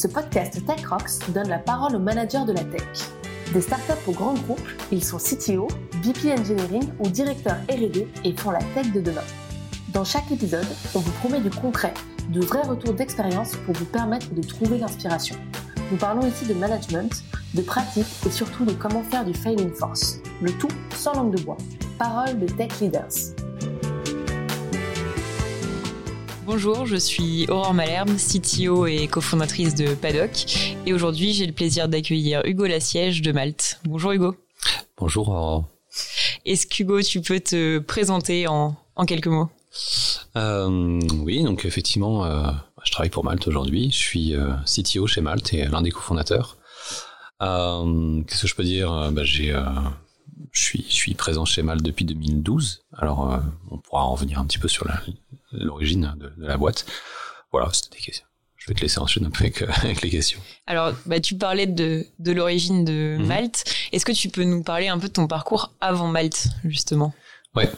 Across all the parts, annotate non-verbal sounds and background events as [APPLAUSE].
Ce podcast Tech Rocks donne la parole aux managers de la tech. Des startups aux grands groupes, ils sont CTO, VP Engineering ou directeurs R&D et font la tech de demain. Dans chaque épisode, on vous promet du concret, de vrais retours d'expérience pour vous permettre de trouver l'inspiration. Nous parlons ici de management, de pratique et surtout de comment faire du failing force. Le tout sans langue de bois. Parole de tech leaders. Bonjour, je suis Aurore Malherbe, CTO et cofondatrice de Paddock. Et aujourd'hui, j'ai le plaisir d'accueillir Hugo Lassiège de Malte. Bonjour Hugo. Bonjour Aurore. Est-ce qu'Hugo, tu peux te présenter en, quelques mots? Euh, Oui, donc effectivement, euh, je travaille pour Malte aujourd'hui. Je suis euh, CTO chez Malte et l'un des cofondateurs. Qu'est-ce que je peux dire? Bah, J'ai je suis, je suis présent chez Malte depuis 2012. Alors, on pourra en revenir un petit peu sur la, l'origine de, la boîte. Voilà, c'était des questions. Je vais te laisser ensuite un peu avec, les questions. Alors, bah, tu parlais de, de l'origine de mhm. Malte. Est-ce que tu peux nous parler un peu de ton parcours avant Malte, justement? Ouais.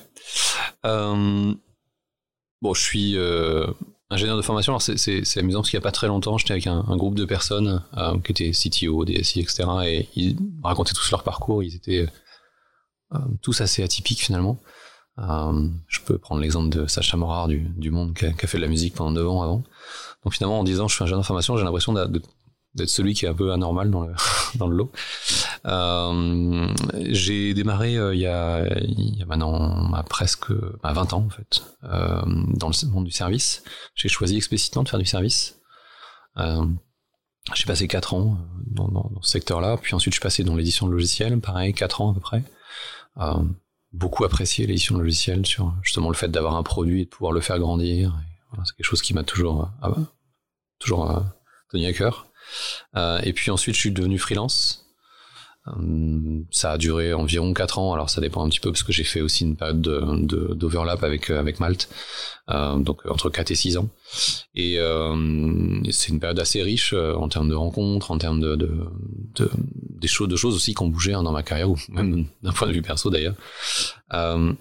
Euh, bon, je suis euh, ingénieur de formation. Alors, c'est amusant parce qu'il n'y a pas très longtemps, j'étais avec un, groupe de personnes euh, qui étaient CTO, DSI, etc. Et ils racontaient tous leur parcours. Ils étaient tous assez atypiques finalement. Euh, je peux prendre l'exemple de Sacha Morard du, du Monde qui a, fait de la musique pendant deux ans avant. Donc finalement, en disant je suis un jeune en formation, j'ai l'impression d'être celui qui est un peu anormal dans le, [LAUGHS] dans le lot. Euh, j'ai démarré euh, il, y a, maintenant presque 20 bah, ans en fait dans le monde du service. J'ai choisi explicitement de faire du service. J'ai passé 4 ans dans ce secteur-là, puis ensuite je suis passé dans l'édition de logiciels, pareil, 4 ans à peu près. Beaucoup apprécié l'édition de logiciel sur justement le fait d'avoir un produit et de pouvoir le faire grandir. C'est quelque chose qui m'a toujours, euh, ah toujours euh, tenu à cœur. Euh, et puis ensuite, je suis devenu freelance. Hum, ça a duré environ 4 ans, alors ça dépend un petit peu parce que j'ai fait aussi une période d'overlap avec, avec Malte, euh, donc entre 4 et 6 ans. Et euh, c'est une période assez riche euh, en termes de rencontres, en termes de, de, de des choses, aussi qui ont bougé hein, dans ma carrière, ou même [LAUGHS] d'un point de vue perso d'ailleurs. Euh,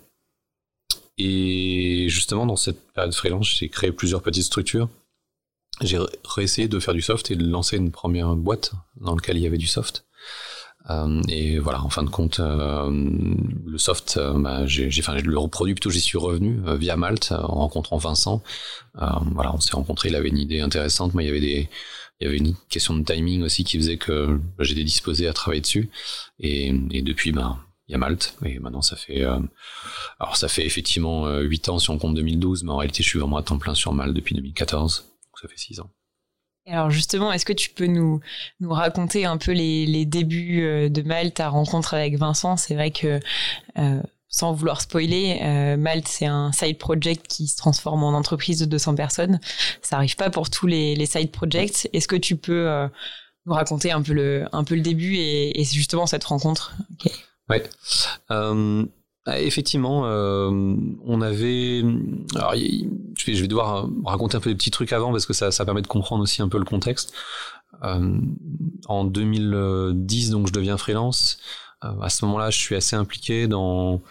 et justement, dans cette période freelance, j'ai créé plusieurs petites structures. J'ai réessayé de faire du soft et de lancer une première boîte dans laquelle il y avait du soft. Euh, et voilà, en fin de compte, euh, le soft, euh, bah, j'ai, enfin, le produit plutôt, j'y suis revenu via Malte en rencontrant Vincent. voilà, on s'est rencontrés, il avait une idée intéressante. Moi, il y avait des, il y avait une question de timing aussi qui faisait que bah, j'étais disposé à travailler dessus. Et, et depuis, ben, il y a Malte. Et maintenant, ça fait, alors ça fait effectivement 8 ans si on compte 2012, mais en réalité, je suis vraiment à temps plein sur Malte depuis 2014. Donc ça fait 6 ans. Alors justement, est-ce que tu peux nous, nous raconter un peu les, les débuts euh, de Malte, ta rencontre avec Vincent? C'est vrai que, euh, sans vouloir spoiler, euh, Malte, c'est un side project qui se transforme en entreprise de 200 personnes. Ça arrive pas pour tous les, les side projects. Est-ce que tu peux nous raconter un peu le, un peu le début et, et justement cette rencontre? Euh, ah, effectivement, euh, on avait. Alors, je vais, devoir raconter un peu des petits trucs avant parce que ça, permet de comprendre aussi un peu le contexte. Euh, en 2010, donc, je deviens freelance. Euh, à ce moment-là, je suis assez impliqué dans.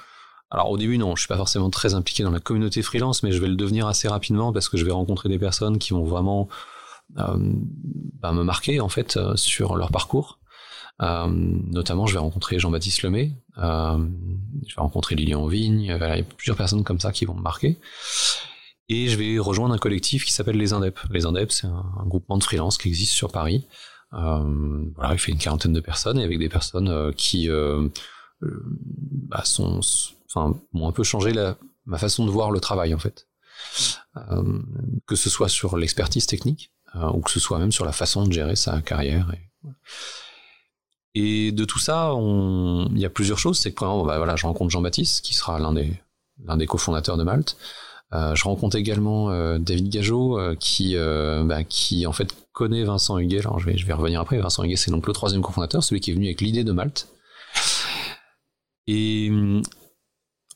Alors, au début, non, je suis pas forcément très impliqué dans la communauté freelance, mais je vais le devenir assez rapidement parce que je vais rencontrer des personnes qui vont vraiment bah, me marquer en fait sur leur parcours. Euh, notamment, je vais rencontrer Jean-Baptiste Lemay, euh, je vais rencontrer Lilian Vigne, il y a plusieurs personnes comme ça qui vont me marquer. Et je vais rejoindre un collectif qui s'appelle Les Indep. Les Indep, c'est un, groupement de freelance qui existe sur Paris. Euh, voilà, il fait une quarantaine de personnes et avec des personnes euh, qui euh, euh, bah, sont, enfin, ont un peu changé la, ma façon de voir le travail en fait. que ce soit sur l'expertise technique ou que ce soit même sur la façon de gérer sa carrière. Et, et de tout ça, il y a plusieurs choses. C'est que premièrement, bah, voilà, je rencontre Jean-Baptiste, qui sera l'un des l'un des cofondateurs de Malte. Euh, je rencontre également euh, David Gageot, euh, qui bah, qui en fait connaît Vincent Huguet. Alors je vais je vais revenir après. Vincent Huguet, c'est donc le troisième cofondateur, celui qui est venu avec l'idée de Malte. Et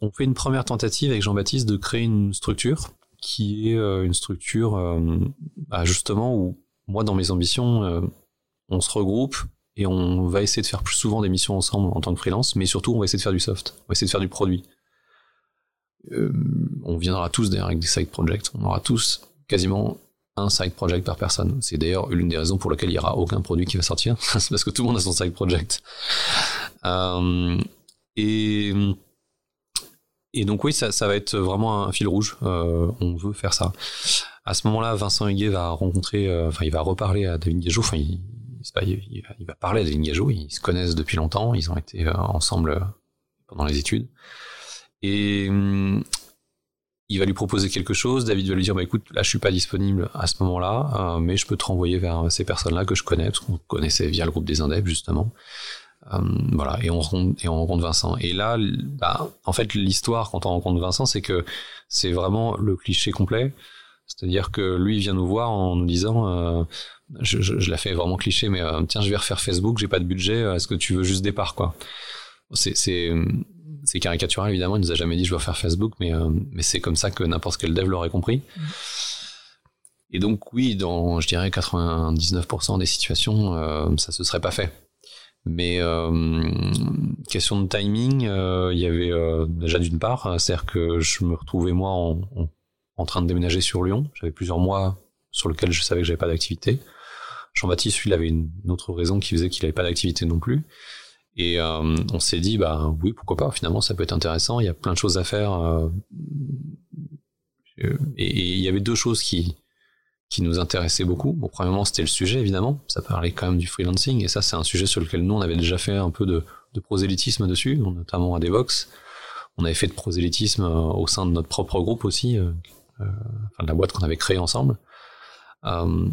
on fait une première tentative avec Jean-Baptiste de créer une structure qui est une structure bah, justement où moi dans mes ambitions on se regroupe et on va essayer de faire plus souvent des missions ensemble en tant que freelance, mais surtout on va essayer de faire du soft, on va essayer de faire du produit. on viendra tous d'ailleurs avec des side projects. On aura tous quasiment un side project par personne. C'est d'ailleurs l'une des raisons pour lesquelles il n'y aura aucun produit qui va sortir. [LAUGHS] c'est parce que tout le monde a son side project. Euh, et, donc oui, ça, va être vraiment un fil rouge. Euh, on veut faire ça. À ce moment-là, Vincent Huguet va rencontrer, euh, enfin il va reparler à David Gageot. Enfin, il, il, va, parler à Gageot. Ils se connaissent depuis longtemps. Ils ont été ensemble pendant les études. Et il va lui proposer quelque chose, David va lui dire bah écoute là je suis pas disponible à ce moment-là, euh, mais je peux te renvoyer vers ces personnes-là que je connais parce qu'on connaissait via le groupe des Indep justement. Euh, voilà et on rencontre Vincent et là bah, en fait l'histoire quand on rencontre Vincent c'est que c'est vraiment le cliché complet c'est-à-dire que lui vient nous voir en nous disant euh, je, je, je l'ai fait vraiment cliché mais tiens je vais refaire Facebook j'ai pas de budget est-ce que tu veux juste départ quoi? C'est caricatural évidemment, il nous a jamais dit je dois faire Facebook, mais, euh, mais c'est comme ça que n'importe quel dev l'aurait compris. Et donc oui, dans je dirais 99% des situations, euh, ça se serait pas fait. Mais euh, question de timing, il y avait déjà d'une part, c'est-à-dire que je me retrouvais moi en, en, train de déménager sur Lyon. J'avais plusieurs mois sur lesquels je savais que j'avais pas d'activité. Jean-Baptiste, lui, il avait une autre raison qui faisait qu'il avait pas d'activité non plus. Et euh, on s'est dit, bah oui, pourquoi pas, finalement, ça peut être intéressant, il y a plein de choses à faire. Euh, et il y avait deux choses qui, qui nous intéressaient beaucoup. Bon, premièrement, c'était le sujet, évidemment. Ça parlait quand même du freelancing, et ça, c'est un sujet sur lequel nous, on avait déjà fait un peu de, prosélytisme dessus, notamment à Devox. On avait fait de prosélytisme euh, au sein de notre propre groupe aussi, euh, enfin de la boîte qu'on avait créée ensemble. Euh,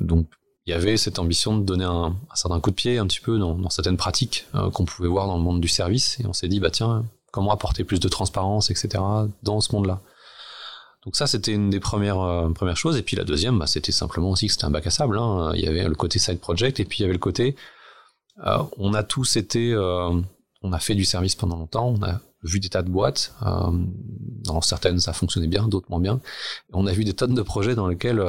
donc il y avait cette ambition de donner un, un certain coup de pied un petit peu dans, dans certaines pratiques euh, qu'on pouvait voir dans le monde du service. Et on s'est dit, bah tiens, comment apporter plus de transparence, etc. dans ce monde-là. Donc ça, c'était une des premières euh, premières choses. Et puis la deuxième, bah, c'était simplement aussi que c'était un bac à sable. Hein. Il y avait le côté side project et puis il y avait le côté, euh, on a tous été, euh, on a fait du service pendant longtemps, on a vu des tas de boîtes. dans certaines, ça fonctionnait bien, d'autres moins bien. On a vu des tonnes de projets dans lesquels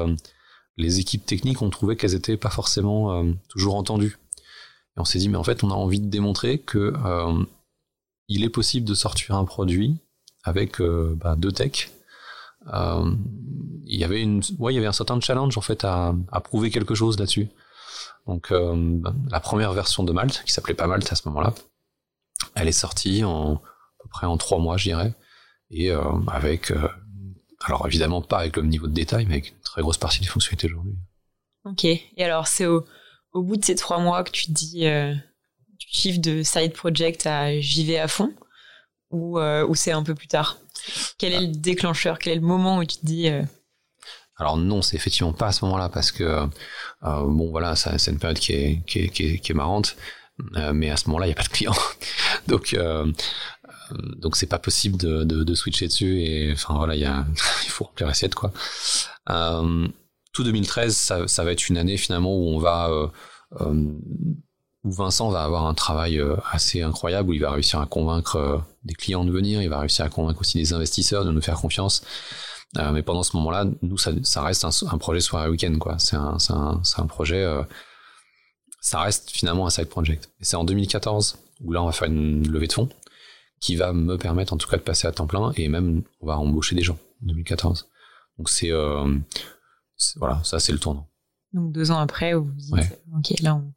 les équipes techniques ont trouvé qu'elles étaient pas forcément euh, toujours entendues. Et on s'est dit, mais en fait, on a envie de démontrer que euh, il est possible de sortir un produit avec euh, bah, deux techs. il y avait ouais, y avait un certain challenge en fait à, à prouver quelque chose là-dessus. Donc la première version de Malte, qui s'appelait pas Malte à ce moment-là, elle est sortie en à peu près en trois mois, je dirais, et avec alors évidemment pas avec le même niveau de détail, mais avec une très grosse partie des fonctionnalités aujourd'hui. Ok. Et alors c'est au, au, bout de ces trois mois que tu te dis, euh, tu chiffres de side project à j'y vais à fond, ou, euh, ou c'est un peu plus tard? Quel est le déclencheur? Quel est le moment où tu te dis euh... alors non, c'est effectivement pas à ce moment-là parce que euh, bon voilà, c'est une période qui est qui est, qui est, qui est marrante, mais à ce moment-là il n'y a pas de client, [LAUGHS] donc donc c'est pas possible de, switcher dessus et enfin voilà il [LAUGHS] faut remplir l'assiette quoi. Euh, tout 2013 ça, va être une année finalement où on va euh, euh, où Vincent va avoir un travail assez incroyable où il va réussir à convaincre des clients de venir il va réussir à convaincre aussi des investisseurs de nous faire confiance. Mais pendant ce moment-là nous ça, ça reste un, un, projet soirée week-end quoi. C'est un, un, un projet ça reste finalement un side project. Et c'est en 2014 où là on va faire une levée de fonds qui va me permettre en tout cas de passer à temps plein et même on va embaucher des gens en 2014. Donc c'est euh, voilà, ça c'est le tournant. Donc deux ans après, vous dites, ouais. ok là. On...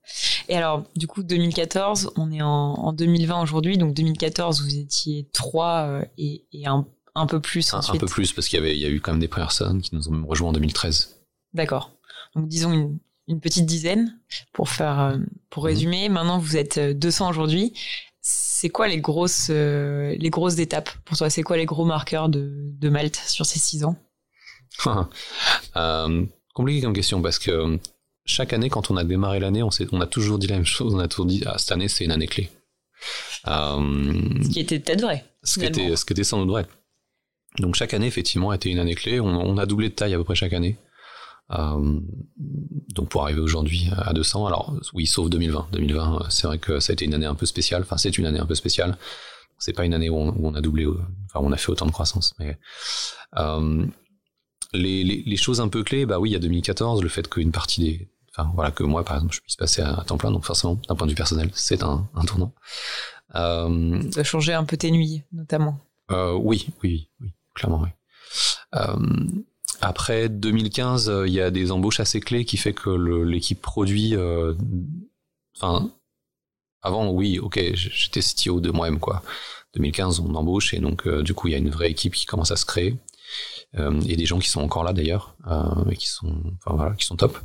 Et alors du coup 2014, on est en, en 2020 aujourd'hui, donc 2014 vous étiez trois euh, et, et un, un, peu plus un, ensuite. Un peu plus parce qu'il y avait il y a eu quand même des personnes qui nous ont rejoint en 2013. D'accord. Donc disons une, une petite dizaine pour faire euh, pour mmh. résumer. Mmh. Maintenant vous êtes 200 aujourd'hui c'est quoi les grosses, euh, les grosses étapes pour toi? C'est quoi les gros marqueurs de, de Malte sur ces six ans? [LAUGHS] Euh, Compliqué comme question parce que euh, chaque année, quand on a démarré l'année, on, on, a toujours dit la même chose. On a toujours dit ah, cette année, c'est une année clé. Euh, ce qui était peut-être vrai. Ce qui, était, ce qui était sans doute vrai. Donc chaque année, effectivement, a été une année clé. On, on, a doublé de taille à peu près chaque année. Euh, donc pour arriver aujourd'hui à 200, alors oui, sauf 2020. 2020, c'est vrai que ça a été une année un peu spéciale. Enfin, c'est une année un peu spéciale. C'est pas une année où on, où on, a doublé, enfin on a fait autant de croissance. Mais euh, les, les, les, choses un peu clés, bah oui, il y a 2014, le fait qu'une partie des, enfin voilà, que moi par exemple, je puisse passer à, temps plein. Donc forcément, d'un point de vue personnel, c'est un, un, tournant. Euh, ça a changé un peu tes nuits, notamment. oui, oui, oui, clairement, oui. Après 2015, il y a des embauches assez clés qui fait que l'équipe produit, enfin, avant, oui, ok, j'étais CTO de moi-même, quoi. 2015, on embauche et donc du coup, il y a une vraie équipe qui commence à se créer. Euh, et des gens qui sont encore là d'ailleurs, euh, et qui sont, enfin voilà, qui sont top.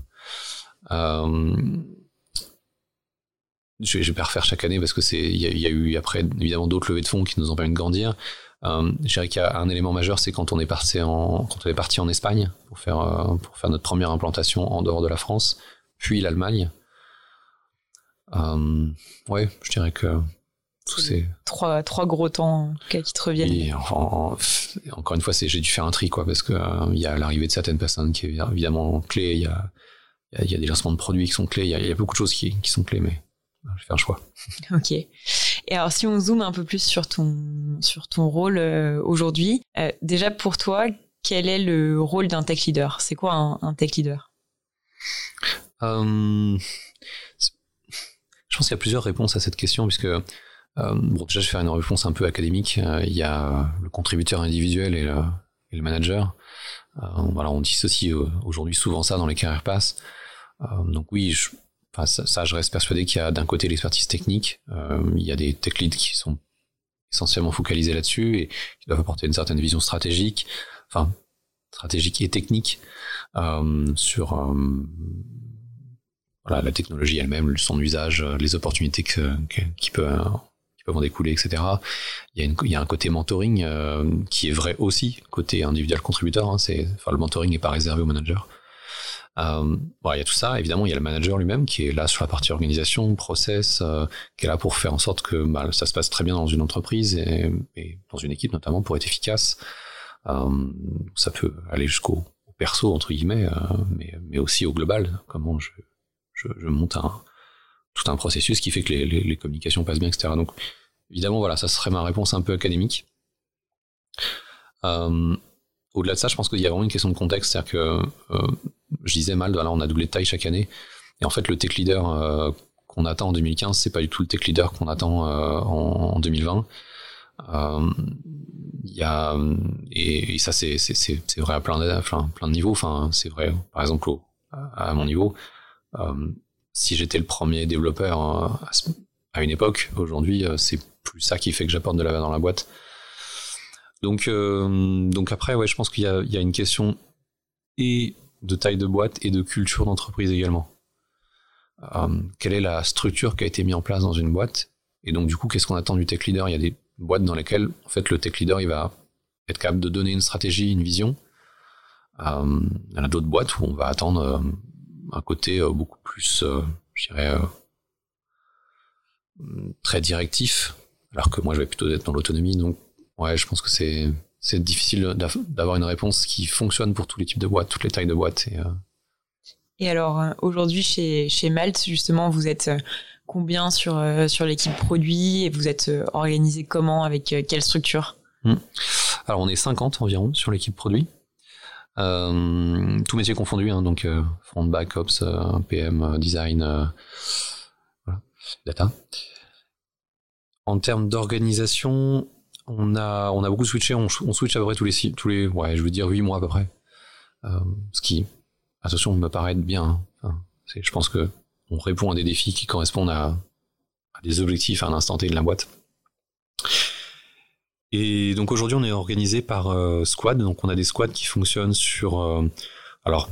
Euh, je, vais pas refaire chaque année parce que c'est, il y, a eu après évidemment d'autres levées de fonds qui nous ont permis de grandir. Euh, je dirais qu'il y a un élément majeur, c'est quand on est parti en, quand on est parti en Espagne pour faire, pour faire notre première implantation en dehors de la France, puis l'Allemagne. Euh, ouais, je dirais que c'est trois trois gros temps qui te reviennent. encore une fois, c'est j'ai dû faire un tri quoi parce que euh, il y a l'arrivée de certaines personnes qui est évidemment clé. Il y a il y, a des lancements de produits qui sont clés. Il y a, beaucoup de choses qui, qui sont clés, mais je vais faire un choix. [LAUGHS] Ok. Et alors, si on zoome un peu plus sur ton sur ton rôle euh, aujourd'hui, euh, déjà pour toi, quel est le rôle d'un tech leader? C'est quoi un, un, tech leader? Je pense qu'il y a plusieurs réponses à cette question puisque bon, déjà, je vais faire une réponse un peu académique. Euh, il y a le contributeur individuel et le, et le manager. Voilà, on dissocie aujourd'hui souvent ça dans les carrières passes. donc oui, je, enfin, ça, je reste persuadé qu'il y a d'un côté l'expertise technique. il y a des tech leads qui sont essentiellement focalisés là-dessus et qui doivent apporter une certaine vision stratégique, enfin stratégique et technique sur voilà, la technologie elle-même, son usage, les opportunités que, qui peuvent en découler, etc. Il y a, une, il y a un côté mentoring euh, qui est vrai aussi, côté individuel contributeur. Hein, c'est, enfin, le mentoring n'est pas réservé au manager. Euh, bon, il y a tout ça. Évidemment, il y a le manager lui-même qui est là sur la partie organisation, process, euh, qui est là pour faire en sorte que bah, ça se passe très bien dans une entreprise et, et, dans une équipe notamment pour être efficace. Euh, ça peut aller jusqu'au perso entre guillemets, euh, mais, mais aussi au global. Comment je, je, je monte un, tout un processus qui fait que les, les, les, communications passent bien, etc. Donc, évidemment, voilà, ça serait ma réponse un peu académique. Euh, au-delà de ça, je pense qu'il y a vraiment une question de contexte, c'est-à-dire que euh, je disais mal, voilà, on a doublé de taille chaque année, et en fait, le tech leader euh, qu'on attend en 2015, c'est pas du tout le tech leader qu'on attend euh, en, en, 2020. Euh, il y a et, et ça c'est c'est vrai à plein de, plein, plein de niveaux. Enfin, c'est vrai, par exemple, au, à mon niveau. Euh, si j'étais le premier développeur hein, à une époque, aujourd'hui, euh, c'est plus ça qui fait que j'apporte de la valeur dans la boîte. Donc, euh, donc après, ouais, je pense qu'il y y a une question et de taille de boîte et de culture d'entreprise également. Euh, quelle est la structure qui a été mise en place dans une boîte? Et donc, du coup, qu'est-ce qu'on attend du tech leader? Il y a des boîtes dans lesquelles, en fait, le tech leader, il va être capable de donner une stratégie, une vision. Euh, il y en a d'autres boîtes où on va attendre euh, un côté euh, beaucoup plus, euh, je dirais, très directif, alors que moi je vais plutôt être dans l'autonomie. Donc, ouais, je pense que c'est c'est difficile d'avoir une réponse qui fonctionne pour tous les types de boîtes, toutes les tailles de boîtes. Et, et alors, aujourd'hui, chez, chez Malte, justement, vous êtes combien sur, sur l'équipe produit et vous êtes organisé comment, avec quelle structure? Hmm. Alors, on est 50 environ sur l'équipe produit. Euh, tout métier confondu, hein, donc euh, front, back, ops, euh, PM, design, voilà, data. En termes d'organisation, on a, on a beaucoup switché, on, switch à peu près tous les, tous les, ouais, je veux dire 8 mois à peu près. Euh, ce qui, attention, me paraît être bien. Hein. Je pense que on répond à des défis qui correspondent à, à des objectifs à un instant T de la boîte. Et donc aujourd'hui, on est organisé par euh, squad. Donc on a des squads qui fonctionnent sur. Euh, alors,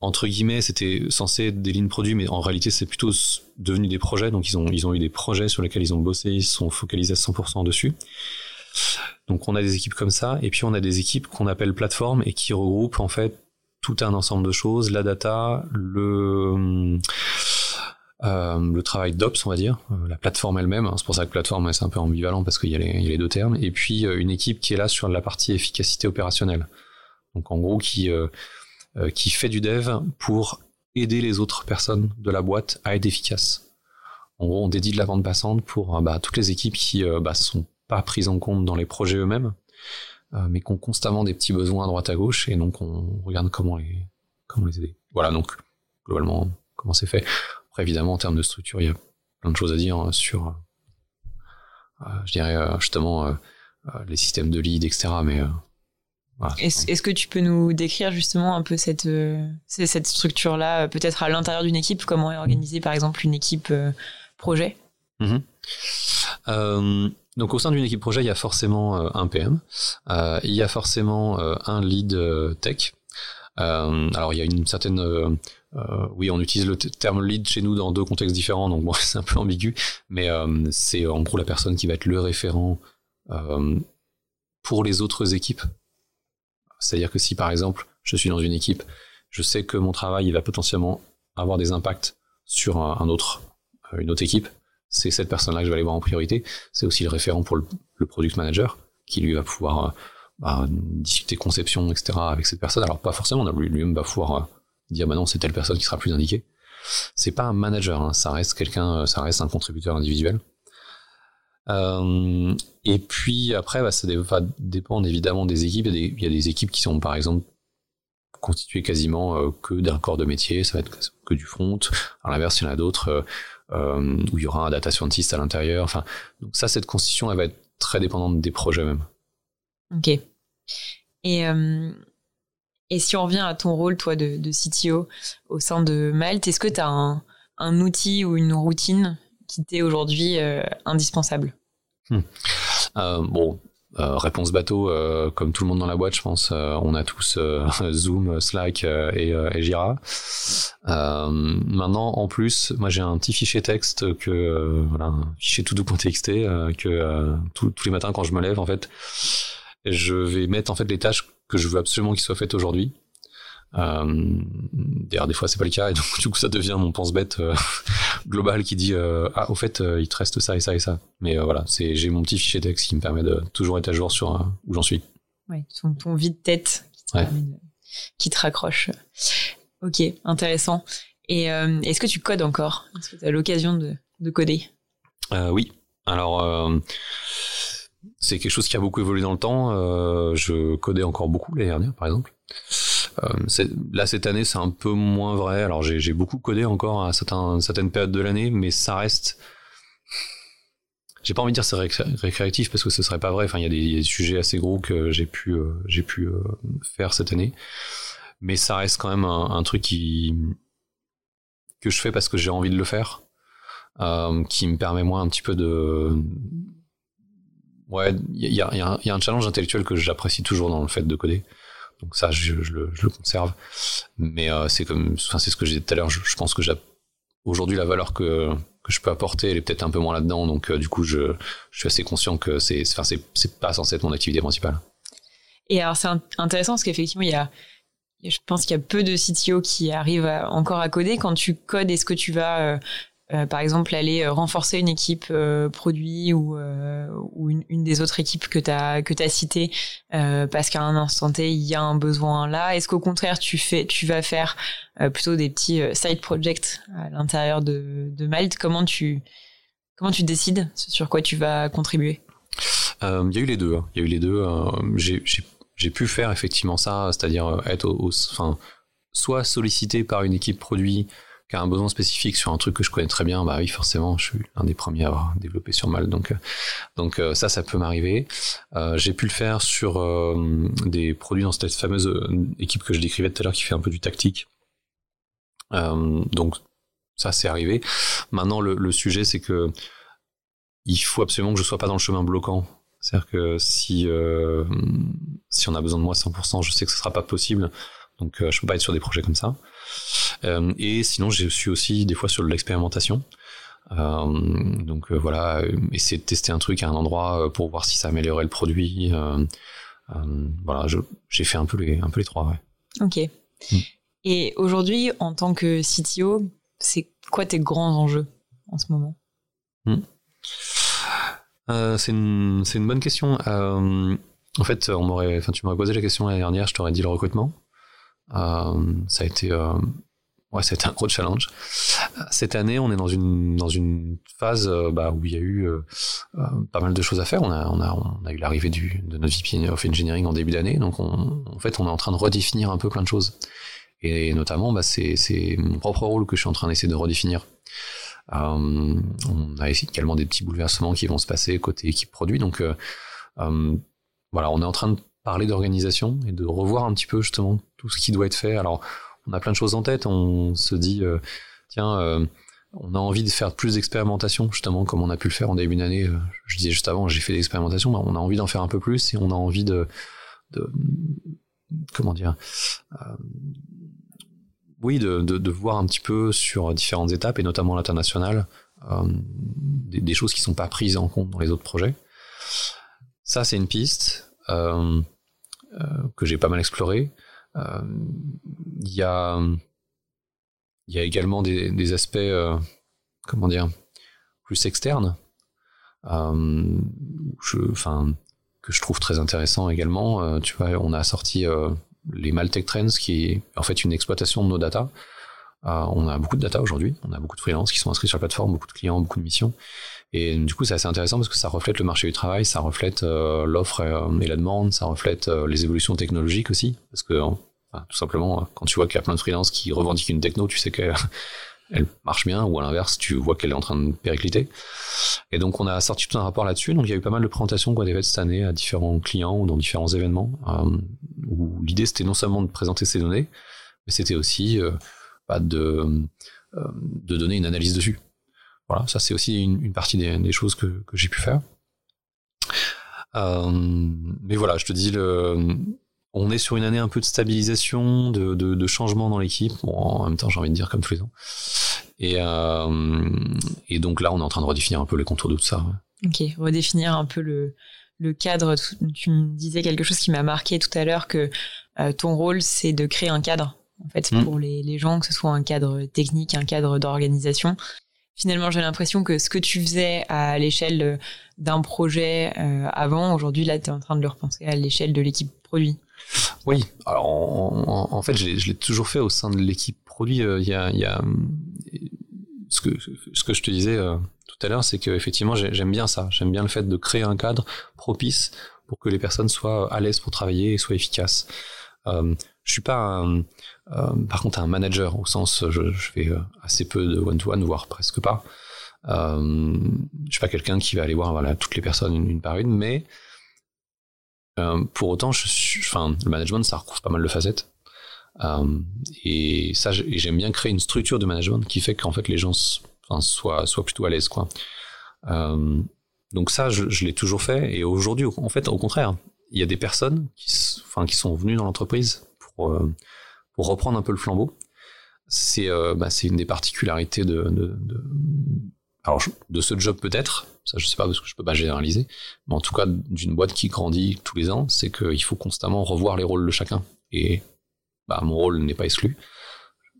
entre guillemets, c'était censé être des lignes produits, mais en réalité, c'est plutôt devenu des projets. Donc ils ont, ils ont eu des projets sur lesquels ils ont bossé, ils sont focalisés à 100% dessus. Donc on a des équipes comme ça, et puis on a des équipes qu'on appelle plateformes et qui regroupent en fait tout un ensemble de choses, la data, le euh, le travail d'Ops, on va dire, euh, la plateforme elle-même. Hein, c'est pour ça que plateforme, c'est un peu ambivalent parce qu'il y, y, a les deux termes. Et puis euh, une équipe qui est là sur la partie efficacité opérationnelle. Donc en gros, qui, qui fait du dev pour aider les autres personnes de la boîte à être efficaces. En gros, on dédie de la vente passante pour bah, toutes les équipes qui bah, sont pas prises en compte dans les projets eux-mêmes, mais qui ont constamment des petits besoins à droite à gauche, et donc on regarde comment les, aider. Voilà, donc globalement, comment c'est fait évidemment, en termes de structure, il y a plein de choses à dire sur, euh, je dirais, euh, justement, euh, les systèmes de lead, etc. Mais Est-ce que tu peux nous décrire justement un peu cette, cette structure-là, peut-être à l'intérieur d'une équipe, comment est organisée par exemple une équipe projet? Mhm. Donc au sein d'une équipe projet, il y a forcément un PM, il y a forcément un lead tech. alors il y a une certaine euh, oui, on utilise le terme lead chez nous dans deux contextes différents, donc bon, [LAUGHS] c'est un peu ambigu, mais euh, c'est en gros la personne qui va être le référent euh, pour les autres équipes. C'est-à-dire que si par exemple je suis dans une équipe, je sais que mon travail il va potentiellement avoir des impacts sur autre, une autre équipe, c'est cette personne-là que je vais aller voir en priorité. C'est aussi le référent pour le, product manager qui lui va pouvoir bah, discuter conception, etc. avec cette personne. Alors pas forcément, lui-même va pouvoir dire bah non c'est telle personne qui sera plus indiquée. C'est pas un manager, hein, ça reste quelqu'un, euh, ça reste un contributeur individuel. Euh, et puis après, bah, ça va dépendre évidemment des équipes. Il y, a des, équipes qui sont par exemple constituées quasiment euh, que d'un corps de métier, ça va être que du front. À l'inverse, il y en a d'autres où il y aura un data scientist à l'intérieur. Enfin, donc ça, cette constitution, elle va être très dépendante des projets même. Ok. Et si on revient à ton rôle, toi, de, CTO au sein de Malte, est-ce que tu as un, outil ou une routine qui t'est aujourd'hui euh, indispensable? Hmm. euh, Bon, euh, réponse bateau, euh, comme tout le monde dans la boîte, je pense, on a tous [LAUGHS] Zoom, Slack et, et, Jira. maintenant, en plus, moi j'ai un petit fichier texte que voilà, un fichier todo.txt que tous les matins quand je me lève, en fait, je vais mettre en fait les tâches que je veux absolument qu'il soit fait aujourd'hui. Euh, D'ailleurs, des fois, c'est pas le cas, et donc [LAUGHS] du coup, ça devient mon pense-bête euh, [LAUGHS] global qui dit euh, ah, au fait, il te reste ça et ça et ça. Mais voilà, c'est j'ai mon petit fichier texte qui me permet de toujours être à jour sur où j'en suis. Ouais, ton, ton vide-tête qui, te qui te raccroche. Ok, intéressant. Et est-ce que tu codes encore? Est-ce que tu as l'occasion de, de coder? Oui. Alors c'est quelque chose qui a beaucoup évolué dans le temps. Je codais encore beaucoup l'année dernière, par exemple. Euh, là, cette année, c'est un peu moins vrai. Alors, j'ai beaucoup codé encore à certaines périodes de l'année, mais ça reste. J'ai pas envie de dire c'est récréatif parce que ce serait pas vrai. Enfin, il y, a des sujets assez gros que j'ai pu, euh, euh, faire cette année, mais ça reste quand même un, truc que je fais parce que j'ai envie de le faire, qui me permet moi un petit peu de ouais, il y a, un challenge intellectuel que j'apprécie toujours dans le fait de coder. Donc ça, je, le, conserve. Mais euh, c'est comme, enfin, c'est ce que j'ai dit tout à l'heure. Je, pense que aujourd'hui la valeur que que je peux apporter, elle est peut-être un peu moins là-dedans. Donc euh, du coup, je, suis assez conscient que c'est, enfin, c'est pas censé être mon activité principale. Et alors c'est intéressant parce qu'effectivement, il y a je pense qu'il y a peu de CTO qui arrivent encore à coder. Quand tu codes, est-ce que tu vas euh, euh, par exemple aller euh, renforcer une équipe euh, produit ou, une, des autres équipes que tu as que tu cité parce qu'à un instant T il y a un besoin là. Est-ce qu'au contraire tu fais tu vas faire plutôt des petits side projects à l'intérieur de, de Malte? Comment tu comment tu décides sur quoi tu vas contribuer? Il y a eu les deux hein. il y a eu les deux j'ai pu faire effectivement ça c'est-à-dire être enfin soit sollicité par une équipe produit qui a un besoin spécifique sur un truc que je connais très bien, bah oui, forcément, je suis l'un des premiers à avoir développé sur Mal. Donc, euh, donc euh, ça, ça peut m'arriver. Euh, j'ai pu le faire sur des produits dans cette fameuse équipe que je décrivais tout à l'heure qui fait un peu du tactique. donc, ça, c'est arrivé. Maintenant, le, sujet, c'est que il faut absolument que je sois pas dans le chemin bloquant. C'est-à-dire que si, si on a besoin de moi 100%, je sais que ce sera pas possible. Donc, je peux pas être sur des projets comme ça. Euh, et sinon, je suis aussi des fois sur l'expérimentation. Euh, donc euh, voilà, essayer de tester un truc à un endroit pour voir si ça améliorait le produit. voilà, j'ai fait un peu les, un peu les trois. Ouais. Ok. Mm. Et aujourd'hui, en tant que CTO, c'est quoi tes grands enjeux en ce moment? Mm. c'est une, une, bonne question. en fait, on m'aurait, enfin, tu m'aurais posé la question l'année dernière, je t'aurais dit le recrutement. Euh, ça a été euh, ouais, été un gros challenge. Cette année, on est dans une dans une phase euh, bah, où il y a eu pas mal de choses à faire. On a eu l'arrivée de notre VP of Engineering en début d'année, donc on, en fait, on est en train de redéfinir un peu plein de choses. Et notamment, bah, c'est mon propre rôle que je suis en train d'essayer de redéfinir. On a également des petits bouleversements qui vont se passer côté équipe produit, donc voilà, on est en train de parler d'organisation et de revoir un petit peu justement tout ce qui doit être fait. Alors, on a plein de choses en tête. On se dit, tiens on a envie de faire plus d'expérimentation, justement, comme on a pu le faire en début d'année. Euh, je disais juste avant, j'ai fait des expérimentations, on a envie d'en faire un peu plus et on a envie de, comment dire, euh, oui, de, voir un petit peu sur différentes étapes et notamment l'international, euh, des, choses qui sont pas prises en compte dans les autres projets. Ça, c'est une piste que j'ai pas mal y a il y a également des, aspects, euh, comment dire, plus externes, euh, enfin, que je trouve très intéressant également. Euh, on a sorti les Maltech Trends, qui est en fait une exploitation de nos data. on a beaucoup de data aujourd'hui, on a beaucoup de freelances qui sont inscrits sur la plateforme, beaucoup de clients, beaucoup de missions. Et du coup, c'est assez intéressant parce que ça reflète le marché du travail, ça reflète l'offre et, la demande, ça reflète les évolutions technologiques aussi. Parce que tout simplement, quand tu vois qu'il y a plein de freelances qui revendiquent une techno, tu sais qu'elle [LAUGHS] marche bien, ou à l'inverse, tu vois qu'elle est en train de péricliter. Et donc, on a sorti tout un rapport là-dessus. Donc, il y a eu pas mal de présentations qu'on a faites cette année à différents clients ou dans différents événements, euh, où l'idée, c'était non seulement de présenter ces données, mais c'était aussi euh, bah, euh, de donner une analyse dessus. Voilà, ça, c'est aussi une, partie des, des, choses que, que j'ai pu faire. mais voilà, je te dis, le, on est sur une année un peu de stabilisation, de, de, changement dans l'équipe. en même temps, j'ai envie de dire comme tous les ans. Et, euh, et donc là, on est en train de redéfinir un peu les contours de tout ça. Ok, redéfinir un peu le, le cadre. Tu me disais quelque chose qui m'a marqué tout à l'heure que euh, ton rôle, c'est de créer un cadre, en fait, mm. pour les, les, gens, que ce soit un cadre technique, un cadre d'organisation. Finalement, j'ai l'impression que ce que tu faisais à l'échelle d'un projet euh, avant, aujourd'hui, là, tu es en train de le repenser à l'échelle de l'équipe produit. Oui, alors en, fait, je l'ai toujours fait au sein de l'équipe produit. Euh, il y a, ce, que, ce que je te disais euh, tout à l'heure, c'est qu'effectivement, j'aime bien ça. J'aime bien le fait de créer un cadre propice pour que les personnes soient à l'aise pour travailler et soient efficaces. Euh, je suis pas euh, par contre un manager au sens je, je fais assez peu de one-to-one voire presque pas. Euh, je suis pas quelqu'un qui va aller voir voilà toutes les personnes une par une, mais euh, pour autant, le management, ça recouvre pas mal de facettes. Euh, et ça, j'aime bien créer une structure de management qui fait qu'en fait les gens soient, plutôt à l'aise, quoi. Euh, donc ça, je, l'ai toujours fait. Et aujourd'hui, en fait, au contraire, il y a des personnes qui sont venues dans l'entreprise pour, pour reprendre un peu le flambeau. C'est bah, une des particularités de, ce job peut-être, ça je sais pas parce que je peux pas généraliser, mais en tout cas d'une boîte qui grandit tous les ans, c'est qu'il faut constamment revoir les rôles de chacun. Et bah, mon rôle n'est pas exclu.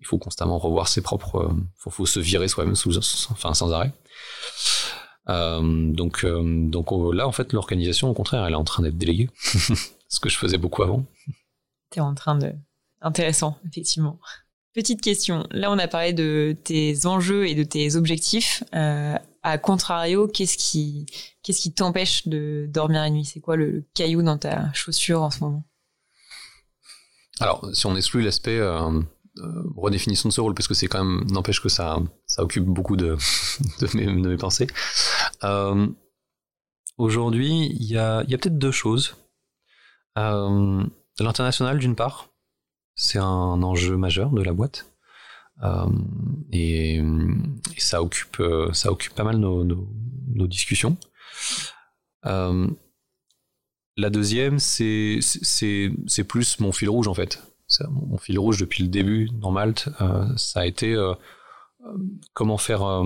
Il faut constamment revoir ses propres. Euh, faut, faut se virer soi-même sans arrêt. Euh, donc, euh, donc là, en fait, l'organisation, au contraire, elle est en train d'être déléguée. [LAUGHS] Ce que je faisais beaucoup avant. T'es en train de. Intéressant, effectivement. Petite question. Là, on a parlé de tes enjeux et de tes objectifs. Euh, à contrario, qu'est-ce qui, qu'est-ce qui t'empêche de dormir la nuit? C'est quoi le caillou dans ta chaussure en ce moment? Alors, si on exclut l'aspect euh, euh, redéfinition de ce rôle, parce que c'est quand même, n'empêche que ça, ça occupe beaucoup de, [LAUGHS] de, mes, pensées. Aujourd'hui, il y a, y a peut-être deux choses. L'international, d'une part, c'est un enjeu majeur de la boîte. Euh, et, ça occupe euh, ça occupe pas mal nos, discussions. Euh, la deuxième, c'est c'est plus mon fil rouge en fait. Mon fil rouge depuis le début dans Malte, ça a été comment faire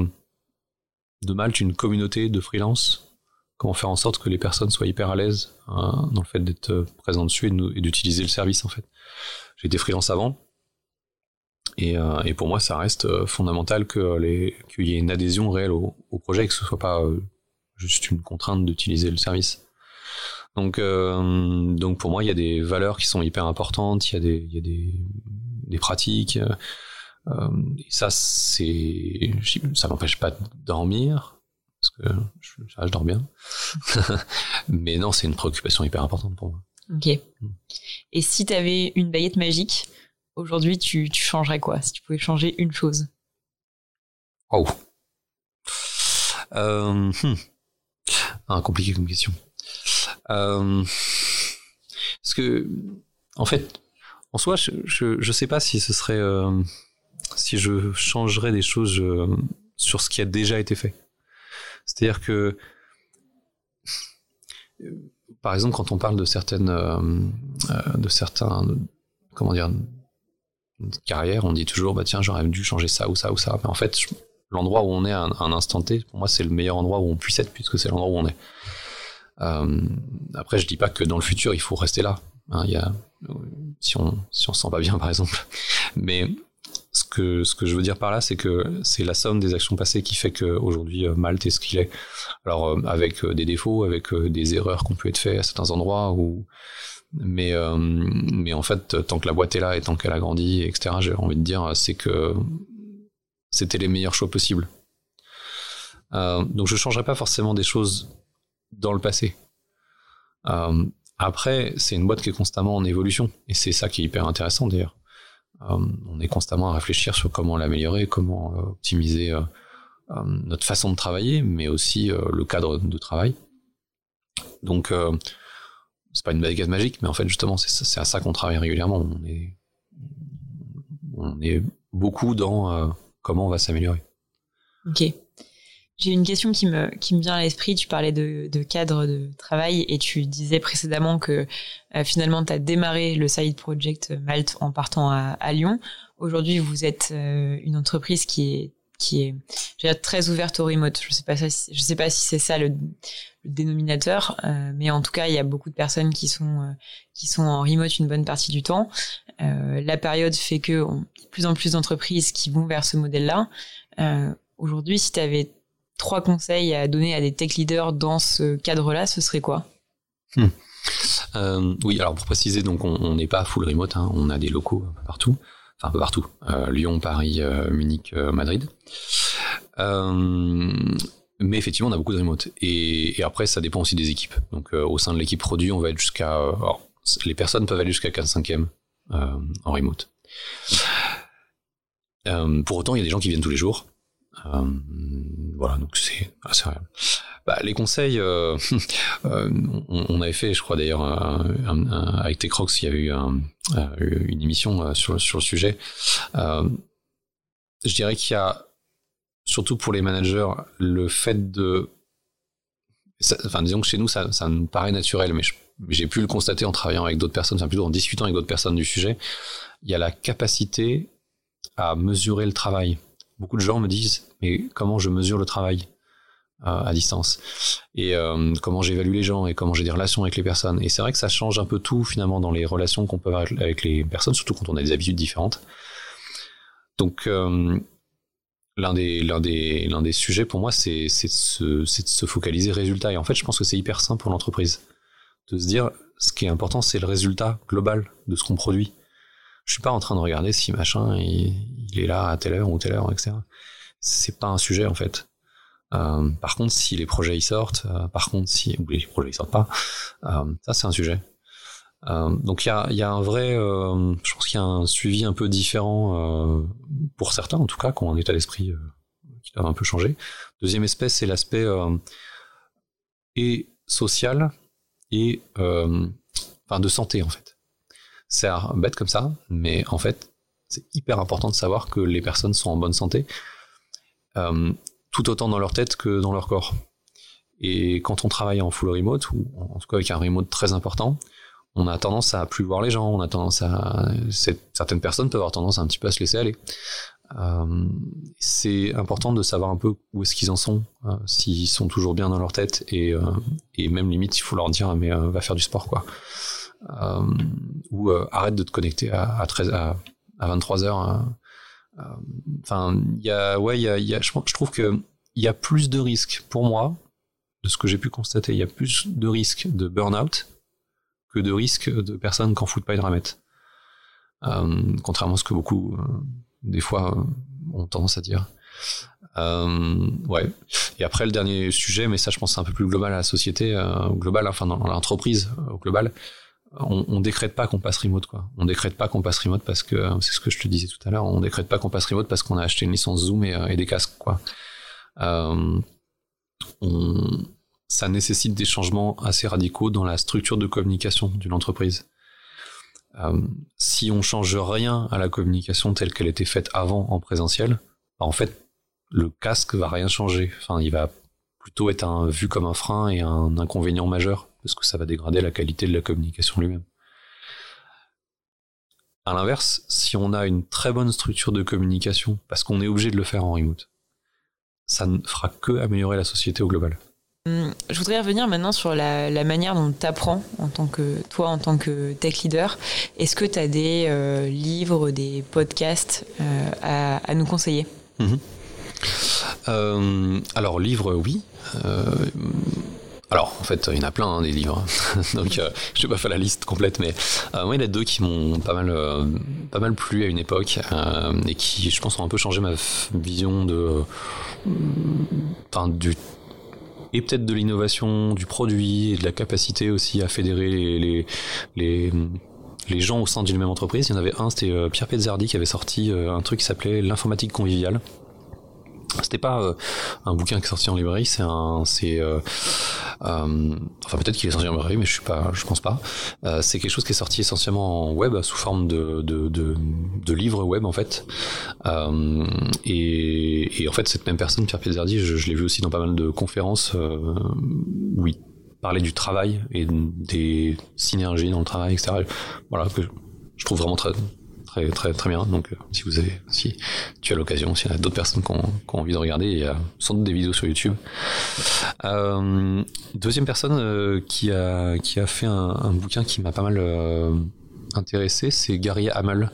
de Malte une communauté de freelance comment faire en sorte que les personnes soient hyper à l'aise hein, dans le fait d'être présents dessus et d'utiliser le service en fait. J'ai été freelance avant. Et, euh, et, pour moi, ça reste euh, fondamental qu'il y ait une adhésion réelle au, projet, que ce soit pas euh, juste une contrainte d'utiliser le service. Donc, euh, pour moi, il y a des valeurs qui sont hyper importantes, il y a des, pratiques. Euh, et ça, ça m'empêche pas de dormir parce que je, je dors bien. [LAUGHS] Mais non, c'est une préoccupation hyper importante pour moi. Ok. Mm. Et si tu avais une baguette magique, aujourd'hui, tu, tu, changerais quoi? Si tu pouvais changer une chose? Oh. Euh, hmm. Ah, compliqué comme question. Euh, parce que, en fait, en soi, je, je, sais pas si ce serait, euh, si je changerais des choses euh, sur ce qui a déjà été fait. C'est-à-dire que, par exemple, quand on parle de certaines, de certains, comment dire, carrières, on dit toujours, bah tiens, j'aurais dû changer ça ou ça ou ça. Mais en fait, l'endroit où on est à un, instant T, pour moi, c'est le meilleur endroit où on puisse être puisque c'est l'endroit où on est. Euh, après, je dis pas que dans le futur, il faut rester là. Hein, y a, si on si on se sent pas bien, par exemple. Mais ce que ce que je veux dire par là, c'est que c'est la somme des actions passées qui fait qu'aujourd'hui euh, Malte est ce qu'il est. Alors euh, avec des défauts, avec des erreurs qui ont pu être faites à certains endroits où mais mais en fait tant que la boîte est là et tant qu'elle a grandi etc j'ai envie de dire c'est que c'était les meilleurs choix possibles donc je changerai pas forcément des choses dans le passé. Euh, après, c'est une boîte qui est constamment en évolution, et c'est ça qui est hyper intéressant d'ailleurs. Euh, on est constamment à réfléchir sur comment l'améliorer, comment euh, optimiser notre façon de travailler, mais aussi le cadre de travail. Donc, c'est pas une baguette magique, mais en fait, justement, c'est à ça qu'on travaille régulièrement. On est, on est beaucoup dans comment on va s'améliorer. Ok. J'ai une question qui me, qui me vient à l'esprit. Tu parlais de, de, cadre de travail et tu disais précédemment que euh, finalement, tu as démarré le Side Project Malte en partant à, Lyon. Aujourd'hui, vous êtes euh, une entreprise qui est qui est très ouverte au remote. Je sais pas si, je sais pas si c'est ça le, dénominateur, euh, mais en tout cas, il y a beaucoup de personnes qui sont qui sont en remote une bonne partie du temps. la période fait que de plus en plus d'entreprises qui vont vers ce modèle-là. Aujourd'hui, si tu avais trois conseils à donner à des tech leaders dans ce cadre-là, ce serait quoi? Hmm. euh, Oui, alors pour préciser, donc on n'est pas full remote, hein. on a des locaux un peu partout, enfin un peu partout, euh, Lyon, Paris, euh, Munich, Madrid. mais effectivement, on a beaucoup de remote. Et, après, ça dépend aussi des équipes. Donc au sein de l'équipe produit, on va être jusqu'à... les personnes peuvent aller jusqu'à 4 5e en remote. pour autant, il y a des gens qui viennent tous les jours. Euh, voilà, donc c'est assez bah, les conseils, euh, [LAUGHS] euh, on, avait fait, je crois d'ailleurs, avec Techrox, il y a eu une émission sur, sur le sujet. je dirais qu'il y a, surtout pour les managers, le fait de... enfin, disons que chez nous, ça, ça nous paraît naturel, mais j'ai pu le constater en travaillant avec d'autres personnes, enfin plutôt en discutant avec d'autres personnes du sujet. Il y a la capacité à mesurer le travail beaucoup de gens me disent mais comment je mesure le travail euh, à distance? Et euh, comment j'évalue les gens et comment j'ai des relations avec les personnes? Et c'est vrai que ça change un peu tout finalement dans les relations qu'on peut avoir avec les personnes surtout quand on a des habitudes différentes. Donc euh, l'un des sujets pour moi c'est c'est de se de se focaliser résultat. Et en fait je pense que c'est hyper simple pour l'entreprise de se dire ce qui est important c'est le résultat global de ce qu'on produit je suis pas en train de regarder si machin il, est là à telle heure ou telle heure, etc. C'est pas un sujet en fait. Euh, par contre, si les projets sortent, euh, par contre, si ou les projets y sortent pas, euh, ça c'est un sujet. donc il y a, y a, un vrai, je pense qu'il y a un suivi un peu différent pour certains, en tout cas, qui ont un état d'esprit qui doit un peu changer. Deuxième espèce, c'est l'aspect et social et enfin de santé en fait c'est bête comme ça, mais en fait, c'est hyper important de savoir que les personnes sont en bonne santé, euh, tout autant dans leur tête que dans leur corps. Et quand on travaille en full remote, ou en tout cas avec un remote très important, on a tendance à plus voir les gens, on a tendance à... Certaines personnes peuvent avoir tendance un petit peu à se laisser aller. Euh, c'est important de savoir un peu où est-ce qu'ils en sont, euh, s'ils sont toujours bien dans leur tête, et, et même limite, il faut leur dire, mais va faire du sport, quoi. Euh, ou euh, arrête de te connecter à, à, 13, à, à 23 heures. Hein. Euh, enfin, il y a, ouais, il y a, je, trouve que il y a plus de risques pour moi, de ce que j'ai pu constater, il y a plus de risques de burn-out que de risques de personnes qui en foutent pas une ramette. Contrairement à ce que beaucoup, des fois, ont tendance à dire. Ouais. Et après, le dernier sujet, mais ça, je pense, c'est un peu plus global à la société, global, enfin, dans l'entreprise, au global on, décrète pas qu'on passe remote quoi. On décrète pas qu'on passe remote parce que c'est ce que je te disais tout à l'heure. On décrète pas qu'on passe remote parce qu'on a acheté une licence Zoom et, euh, des casques quoi. Euh, ça nécessite des changements assez radicaux dans la structure de communication d'une entreprise. Euh, si on change rien à la communication telle qu'elle était faite avant en présentiel, bah, en fait, le casque va rien changer. Enfin, il va plutôt être un, vu comme un frein et un inconvénient majeur parce que ça va dégrader la qualité de la communication lui-même. À l'inverse, si on a une très bonne structure de communication, parce qu'on est obligé de le faire en remote, ça ne fera que améliorer la société au global. Hum, je voudrais revenir maintenant sur la, manière dont tu apprends en tant que toi en tant que tech leader. Est-ce que tu as des euh, livres, des podcasts euh, à, nous conseiller? Mhm. Euh, Alors livres, oui. Alors, en fait, il y en a plein hein, des livres. [LAUGHS] Donc, euh, je vais pas faire la liste complète, mais euh, moi, il y en a deux qui m'ont pas mal, euh, pas mal plu à une époque et qui, je pense, ont un peu changé ma vision de, enfin, du et peut-être de l'innovation, du produit et de la capacité aussi à fédérer les, les, les, gens au sein d'une même entreprise. Il y en avait un, c'était Pierre Pezzardi qui avait sorti un truc qui s'appelait l'informatique conviviale. C'était pas euh, un bouquin qui est sorti en librairie, c'est un, c'est, euh, euh, enfin peut-être qu'il est sorti en librairie, mais je suis pas, je pense pas. c'est quelque chose qui est sorti essentiellement en web sous forme de de, de, de livres web en fait. Et, et, en fait cette même personne, Pierre Pizzardi, je, je l'ai vu aussi dans pas mal de conférences où il parlait du travail et des synergies dans le travail, etc. Voilà que je trouve vraiment très très très très bien. Donc euh, si vous avez, si tu as l'occasion, s'il y a d'autres personnes qui ont, envie de regarder, il y a sans doute des vidéos sur YouTube. Euh, deuxième personne euh, qui a qui a fait un, bouquin qui m'a pas mal intéressé, c'est Gary Hamel.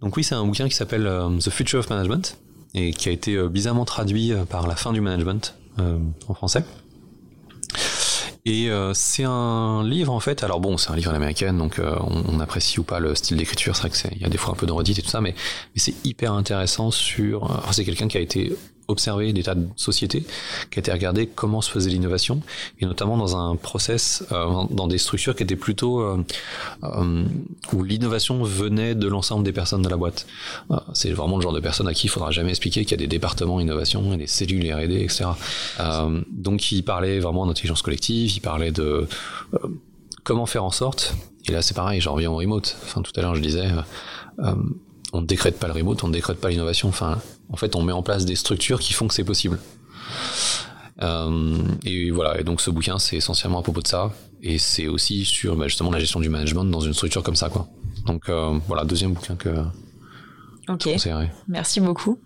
Donc oui, c'est un bouquin qui s'appelle The Future of Management et qui a été bizarrement traduit par la fin du management en français. Et euh, c'est un livre en fait. Alors bon, c'est un livre en américaine, donc euh, on, apprécie ou pas le style d'écriture. C'est vrai qu'il y a des fois un peu de redite et tout ça, mais, c'est hyper intéressant sur. Euh, c'est quelqu'un qui a été observé des tas de sociétés, qui a été regardé comment se faisait l'innovation, et notamment dans un process, euh, dans des structures qui étaient plutôt euh, euh, où l'innovation venait de l'ensemble des personnes de la boîte. c'est vraiment le genre de personne à qui il faudra jamais expliquer qu'il y a des départements innovation et des cellules R&D, etc. donc il parlait vraiment d'intelligence collective, il parlait de comment faire en sorte, et là c'est pareil, j'en reviens au remote. Enfin tout à l'heure je disais on ne décrète pas le remote, on ne décrète pas l'innovation. Enfin, en fait, on met en place des structures qui font que c'est possible. Euh, et voilà. Et donc, ce bouquin, c'est essentiellement à propos de ça. Et c'est aussi sur bah, justement la gestion du management dans une structure comme ça, quoi. Donc, euh, voilà, deuxième bouquin que. Ok. Merci beaucoup.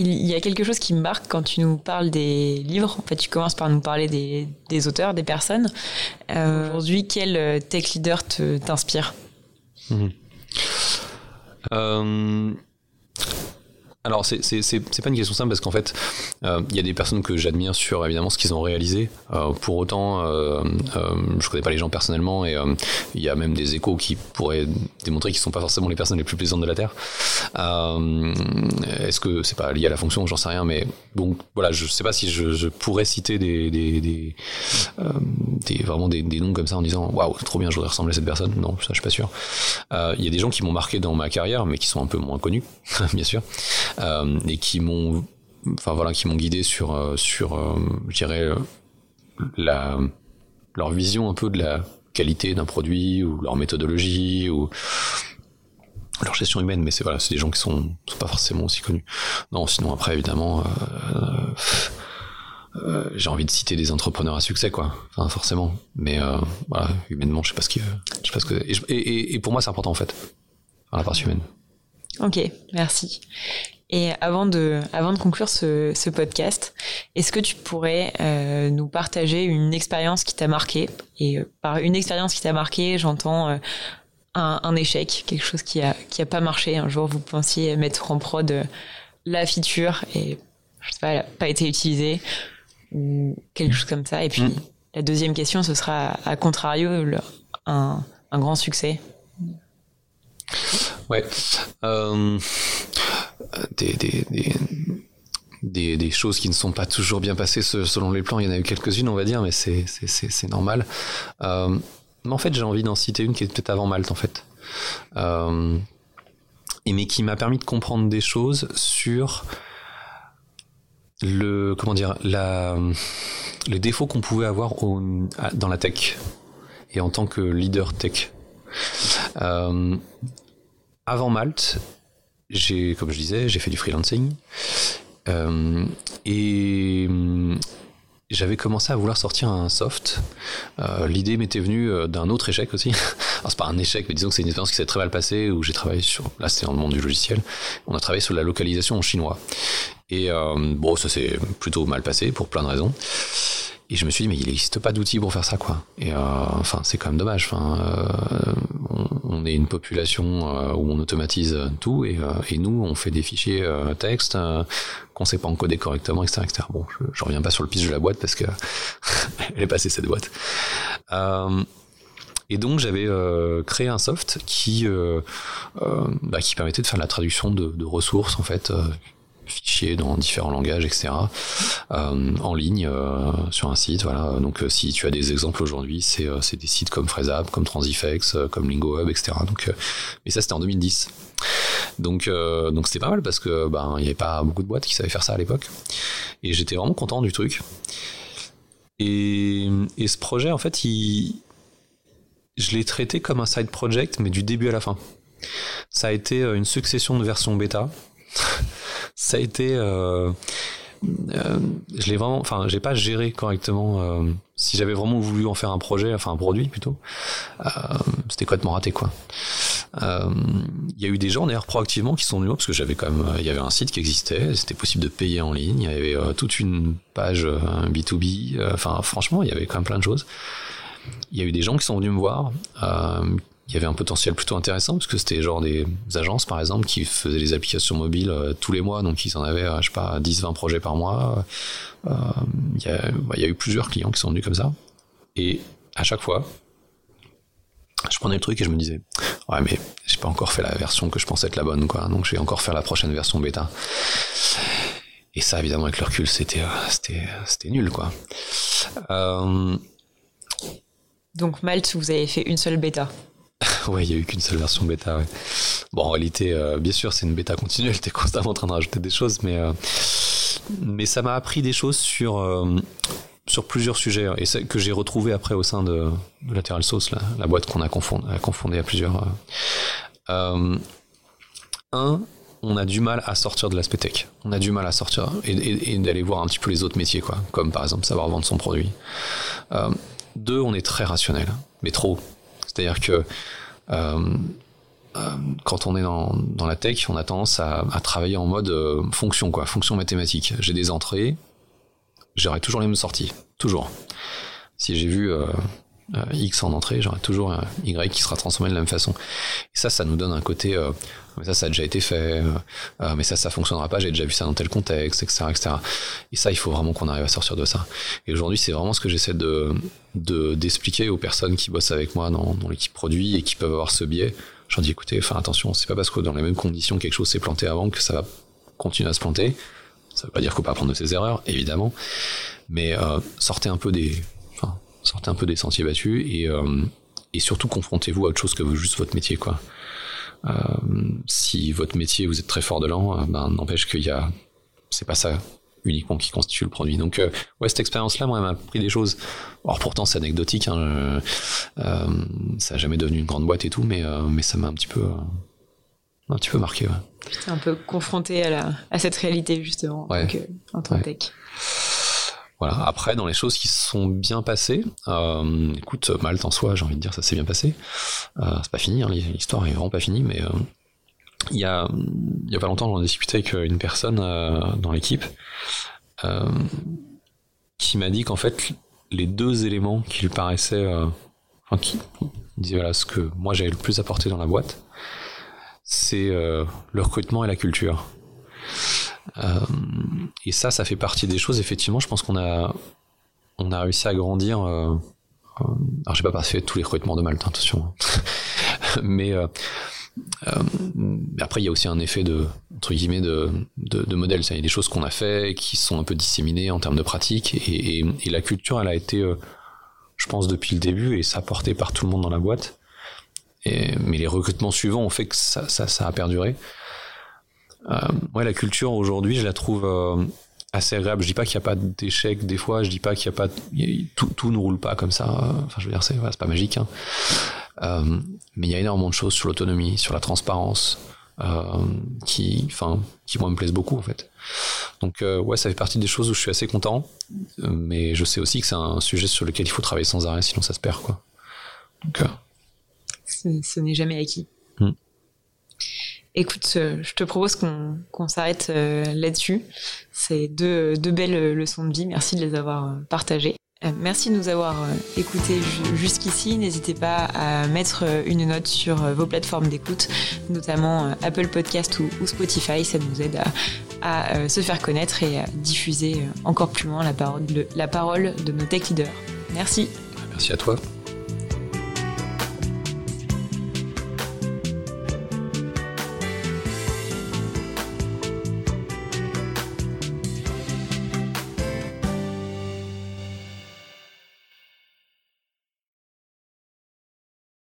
Il y a quelque chose qui me marque quand tu nous parles des livres. En fait, tu commences par nous parler des, auteurs, des personnes. Euh, aujourd'hui, quel tech leader t'inspire? Mhm. Euh, alors c'est c'est pas une question simple parce qu'en fait euh, il y a des personnes que j'admire sur évidemment ce qu'ils ont réalisé. Euh, pour autant, euh, euh, je connais pas les gens personnellement et euh, il y a même des échos qui pourraient démontrer qu'ils sont pas forcément les personnes les plus plaisantes de la terre. Est-ce que c'est pas lié à la fonction J'en sais rien, mais bon voilà, je sais pas si je, je pourrais citer des des, des, des vraiment des, noms comme ça en disant waouh trop bien, je voudrais ressembler à cette personne. Non, ça je suis pas sûr. Il y a des gens qui m'ont marqué dans ma carrière, mais qui sont un peu moins connus, [LAUGHS] bien sûr. Euh, et qui m'ont enfin voilà qui m'ont guidé sur euh, sur euh, je dirais la leur vision un peu de la qualité d'un produit ou leur méthodologie ou leur gestion humaine mais c'est voilà c'est des gens qui sont, sont pas forcément aussi connus. Non sinon après évidemment euh, j'ai envie de citer des entrepreneurs à succès quoi. Forcément. Mais euh, humainement je sais pas ce que je sais pas ce que et, et, pour moi c'est important en fait. La partie humaine. Ok merci. Et avant de, avant de conclure ce, ce podcast, est-ce que tu pourrais euh, nous partager une expérience qui t'a marqué? Et euh, par une expérience qui t'a marqué, j'entends euh, un, un, échec, quelque chose qui a, qui a pas marché. Un jour, vous pensiez mettre en prod euh, la feature et je sais pas, elle a pas été utilisée ou quelque chose comme ça. Et puis mm. la deuxième question, ce sera à contrario le, un, un grand succès. Ouais. Euh, des, des, des, des, choses qui ne sont pas toujours bien passées selon les plans. Il y en a eu quelques-unes, on va dire, mais c'est, c'est, normal. Euh, mais en fait, j'ai envie d'en citer une qui était peut-être avant Malte, en fait. Euh, et mais qui m'a permis de comprendre des choses sur le comment dire la les défauts qu'on pouvait avoir dans la tech et en tant que leader tech. Euh, avant Malte, j'ai, comme je disais, j'ai fait du freelancing euh, et j'avais commencé à vouloir sortir un soft. Euh, l'idée m'était venue d'un autre échec aussi. [LAUGHS] Alors c'est pas un échec, mais disons que c'est une expérience qui s'est très mal passée où j'ai travaillé sur. Là, c'est dans le monde du logiciel. On a travaillé sur la localisation en chinois. Et bon, ça s'est plutôt mal passé pour plein de raisons. Et je me suis dit, mais il n'existe pas d'outils pour faire ça, quoi. Et euh, enfin, c'est quand même dommage. Enfin, euh, on, est une population euh, où on automatise tout, et, et, nous, on fait des fichiers texte qu'on sait pas encoder correctement, etc., etc. Bon, je, je, reviens pas sur le pitch de la boîte parce que [LAUGHS] elle est passée cette boîte. et donc j'avais créé un soft qui bah, qui permettait de faire la traduction de, de ressources en fait fichiers dans différents langages, etc. Euh, en ligne euh, sur un site. Voilà. Donc euh, si tu as des exemples aujourd'hui, c'est des sites comme FreeZap, comme Transifex, comme LingoHub, etc. Donc, mais ça c'était en 2010. Donc donc c'était pas mal parce que ben il y avait pas beaucoup de boîtes qui savaient faire ça à l'époque. Et j'étais vraiment content du truc. Et, et ce projet en fait, il, je l'ai traité comme un side project, mais du début à la fin. Ça a été une succession de versions bêta ça a été euh, euh, je l'ai vraiment enfin j'ai pas géré correctement euh, si j'avais vraiment voulu en faire un projet enfin un produit plutôt euh, c'était complètement raté quoi. Euh, il y a eu des gens d'ailleurs proactivement qui sont venus parce que j'avais quand même il y avait un site qui existait c'était possible de payer en ligne il y avait toute une page B2B enfin franchement il y avait quand même plein de choses. Il y a eu des gens qui sont venus me voir il y avait un potentiel plutôt intéressant parce que c'était genre des agences par exemple qui faisaient des applications mobiles euh, tous les mois. Donc ils en avaient euh, je sais pas 10 20 projets par mois. Euh, il, y a, eu plusieurs clients qui sont venus comme ça. Et à chaque fois je prenais le truc et je me disais ouais mais j'ai pas encore fait la version que je pensais être la bonne quoi. Donc je vais encore faire la prochaine version bêta et ça évidemment avec le recul c'était c'était c'était nul quoi. Donc Malte vous avez fait une seule bêta [LAUGHS] ouais, il y a eu qu'une seule version bêta. Bon, en réalité, euh, bien sûr, c'est une bêta continue. [LAUGHS] Elle était constamment en train de rajouter des choses, mais euh, mais ça m'a appris des choses sur euh, sur plusieurs sujets hein, et que j'ai retrouvé après au sein de, Lateral Sauce, la, boîte qu'on a confondé, a confondé à plusieurs. un, on a du mal à sortir de l'aspect tech. On a du mal à sortir et, et, d'aller voir un petit peu les autres métiers, quoi, comme par exemple savoir vendre son produit. deux, on est très rationnel, mais trop. C'est-à-dire que euh, euh, quand on est dans, dans, la tech, on a tendance à, travailler en mode euh, fonction, quoi, fonction mathématique. J'ai des entrées, j'aurai toujours les mêmes sorties, toujours. Si j'ai vu X en entrée, j'aurai toujours Y qui sera transformé de la même façon. Et ça, ça nous donne un côté, mais ça, ça a déjà été fait, euh, mais ça, ça fonctionnera pas, j'ai déjà vu ça dans tel contexte, etc., etc. Et ça, il faut vraiment qu'on arrive à sortir de ça. Et aujourd'hui, c'est vraiment ce que j'essaie de d'expliquer aux personnes qui bossent avec moi dans, dans l'équipe produit et qui peuvent avoir ce biais. J'en dis, écoutez, enfin attention, c'est pas parce que dans les mêmes conditions quelque chose s'est planté avant que ça va continuer à se planter. Ça veut pas dire qu'il faut pas apprendre de ses erreurs, évidemment, mais sortez un peu des sortez un peu des sentiers battus et, euh, et surtout confrontez-vous à autre chose que juste votre métier, quoi. Euh, si votre métier vous êtes très fort de l'an, euh, ben n'empêche qu'il y a, c'est pas ça uniquement qui constitue le produit. Donc ouais, cette expérience-là, moi, m'a appris des choses. Alors pourtant, c'est anecdotique. Hein, ça n'a jamais devenu une grande boîte et tout, mais mais ça m'a un petit peu un petit peu marqué. Ouais. un peu confronté à la à cette réalité justement en tant que tech. Voilà. Après, dans les choses qui se sont bien passées, euh, écoute, Malte en soi, j'ai envie de dire, ça s'est bien passé. Euh, c'est pas fini, hein, l'histoire est vraiment pas finie, mais euh, il y a il y a pas longtemps, j'en ai discuté avec une personne euh, dans l'équipe euh, qui m'a dit qu'en fait, les deux éléments qui lui paraissaient, enfin, qui disait voilà ce que moi j'avais le plus apporté dans la boîte, c'est le recrutement et la culture. Euh, et ça, ça fait partie des choses. Effectivement, je pense qu'on a, on a réussi à grandir. Euh, euh alors, j'ai pas fait tous les recrutements de Malte, hein, attention. [LAUGHS] mais euh, après, il y a aussi un effet de entre guillemets de, de, modèle. Il y a des choses qu'on a fait qui sont un peu disséminées en termes de pratique. Et, la culture, elle a été, je pense, depuis le début, et ça porté par tout le monde dans la boîte. Mais les recrutements suivants ont fait que ça a perduré. Euh, ouais, la culture aujourd'hui, je la trouve, euh, assez agréable. Je dis pas qu'il n'y a pas d'échecs des fois, je dis pas qu'il n'y a pas tout, tout ne roule pas comme ça. Enfin, je veux dire, c'est pas magique. Hein. Euh, mais il y a énormément de choses sur l'autonomie, sur la transparence, euh, qui, enfin, qui moi me plaisent beaucoup en fait. Donc euh, ouais, ça fait partie des choses où je suis assez content, mais je sais aussi que c'est un sujet sur lequel il faut travailler sans arrêt, sinon ça se perd quoi. Donc, Ce, ce n'est jamais acquis. Hmm. Écoute, euh, je te propose qu'on s'arrête euh, là-dessus. C'est deux, belles leçons de vie. Merci de les avoir euh, partagées. Euh, Merci de nous avoir euh, écoutés ju- jusqu'ici. N'hésitez pas à mettre euh, une note sur euh, vos plateformes d'écoute, notamment euh, Apple Podcast ou, Spotify. Ça nous aide à, euh, se faire connaître et à diffuser euh, encore plus loin la parole la parole de nos tech leaders. Merci. merci à toi.